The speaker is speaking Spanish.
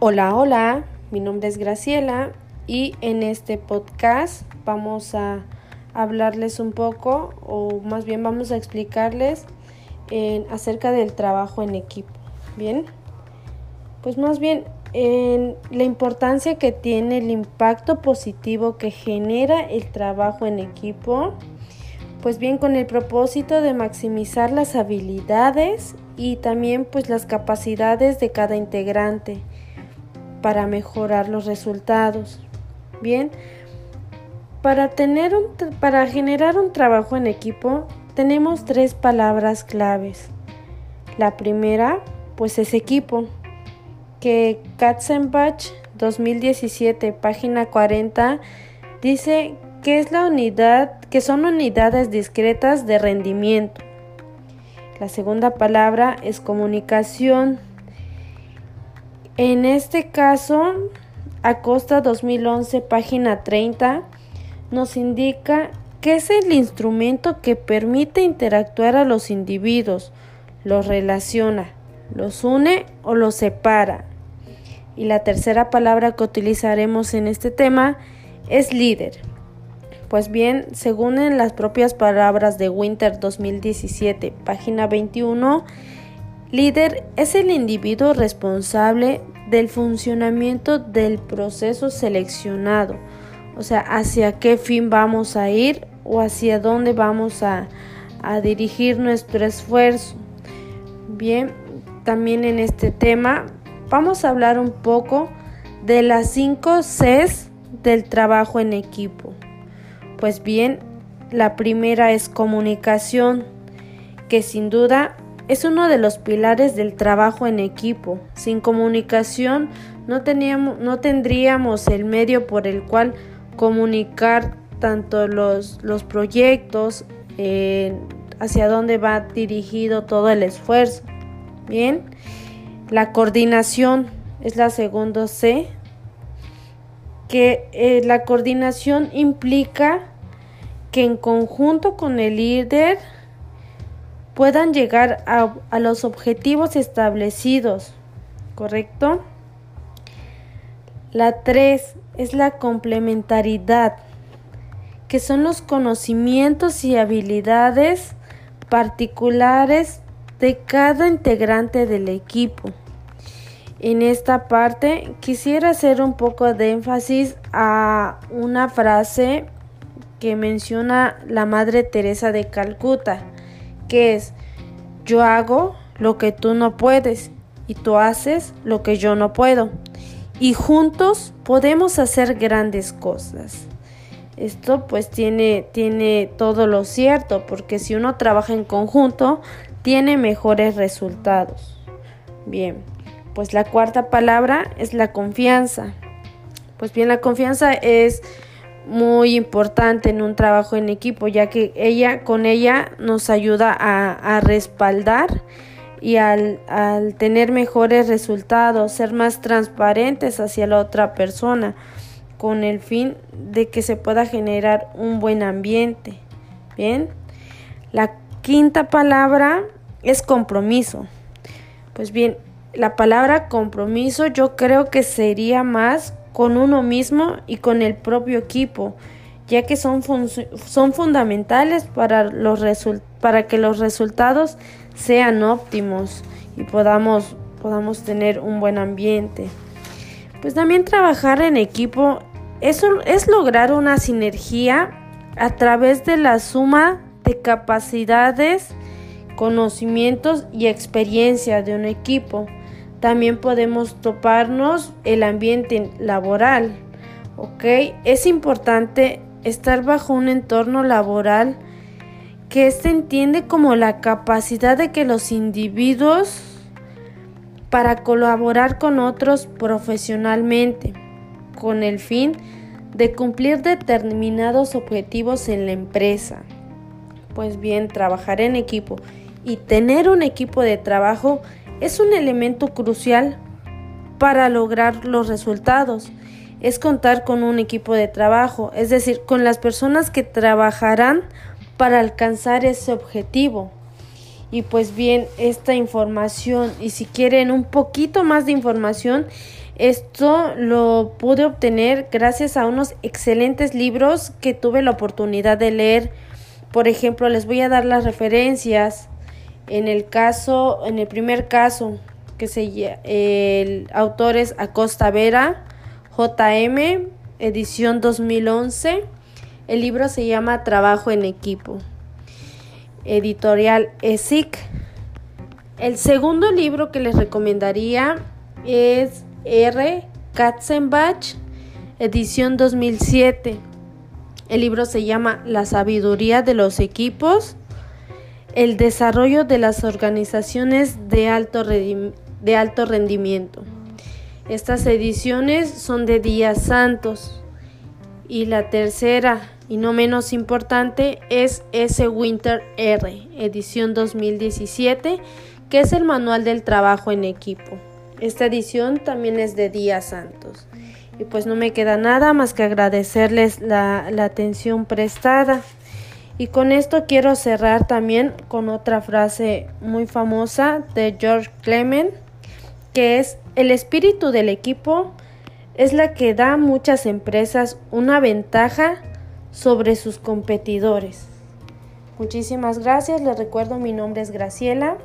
Hola, hola, mi nombre es Graciela y en este podcast vamos a hablarles un poco o más bien vamos a explicarles en, acerca del trabajo en equipo. Bien, pues más bien en la importancia que tiene el impacto positivo que genera el trabajo en equipo, pues bien con el propósito de maximizar las habilidades y también pues las capacidades de cada integrante para mejorar los resultados. Bien, para, tener un, para generar un trabajo en equipo tenemos tres palabras claves. La primera, pues es equipo, que Katzenbach 2017, página 40, dice que es la unidad, que son unidades discretas de rendimiento. La segunda palabra es comunicación, en este caso, Acosta 2011, página 30, nos indica que es el instrumento que permite interactuar a los individuos, los relaciona, los une o los separa. Y la tercera palabra que utilizaremos en este tema es líder. Pues bien, según en las propias palabras de Winter 2017, página 21, Líder es el individuo responsable del funcionamiento del proceso seleccionado, o sea, hacia qué fin vamos a ir o hacia dónde vamos a, dirigir nuestro esfuerzo. Bien, también en este tema vamos a hablar un poco de las 5 Cs del trabajo en equipo. Pues bien, la primera es comunicación, que sin duda es uno de los pilares del trabajo en equipo. Sin comunicación no, teníamos, no tendríamos el medio por el cual comunicar tanto los, los proyectos, eh, hacia dónde va dirigido todo el esfuerzo. Bien, la coordinación es la segunda C, que eh, la coordinación implica que en conjunto con el líder puedan llegar a, los objetivos establecidos, ¿correcto? La 3 es la complementariedad, que son los conocimientos y habilidades particulares de cada integrante del equipo. En esta parte quisiera hacer un poco de énfasis a una frase que menciona la Madre Teresa de Calcuta, que es yo hago lo que tú no puedes y tú haces lo que yo no puedo. Y juntos podemos hacer grandes cosas. Esto pues tiene, tiene todo lo cierto, porque si uno trabaja en conjunto, tiene mejores resultados. Bien, pues la cuarta palabra es la confianza. Pues bien, la confianza es muy importante en un trabajo en equipo, ya que ella con ella nos ayuda a, respaldar y al, al, tener mejores resultados, ser más transparentes hacia la otra persona, con el fin de que se pueda generar un buen ambiente. Bien, la quinta palabra es compromiso. Pues bien, la palabra compromiso yo creo que sería más con uno mismo y con el propio equipo, ya que son, son fundamentales para, los para que los resultados sean óptimos y podamos, podamos tener un buen ambiente. Pues también trabajar en equipo es, es lograr una sinergia a través de la suma de capacidades, conocimientos y experiencia de un equipo. También podemos toparnos el ambiente laboral, ¿ok? Es importante estar bajo un entorno laboral que se entiende como la capacidad de que los individuos para colaborar con otros profesionalmente, con el fin de cumplir determinados objetivos en la empresa. Pues bien, trabajar en equipo y tener un equipo de trabajo es un elemento crucial para lograr los resultados. Es contar con un equipo de trabajo, es decir, con las personas que trabajarán para alcanzar ese objetivo. Y pues bien, esta información, y si quieren un poquito más de información, Esto lo pude obtener gracias a unos excelentes libros que tuve la oportunidad de leer. Por ejemplo, les voy a dar las referencias. En el caso, en el primer caso, que se el autor es Acosta Vera, JM, edición 2011. El libro se llama Trabajo en equipo. Editorial ESIC. El segundo libro que les recomendaría es R. Katzenbach, edición 2007. El libro se llama La sabiduría de los equipos, el desarrollo de las organizaciones de alto, de alto rendimiento. Estas ediciones son de días santos. Y la tercera, y no menos importante, es S. Winter R, edición 2017, que es el manual del trabajo en equipo. Esta edición también es de días santos. Y pues no me queda nada más que agradecerles la, la atención prestada. Y con esto quiero cerrar también con otra frase muy famosa de George Clement, que es el espíritu del equipo es la que da a muchas empresas una ventaja sobre sus competidores. Muchísimas gracias, les recuerdo mi nombre es Graciela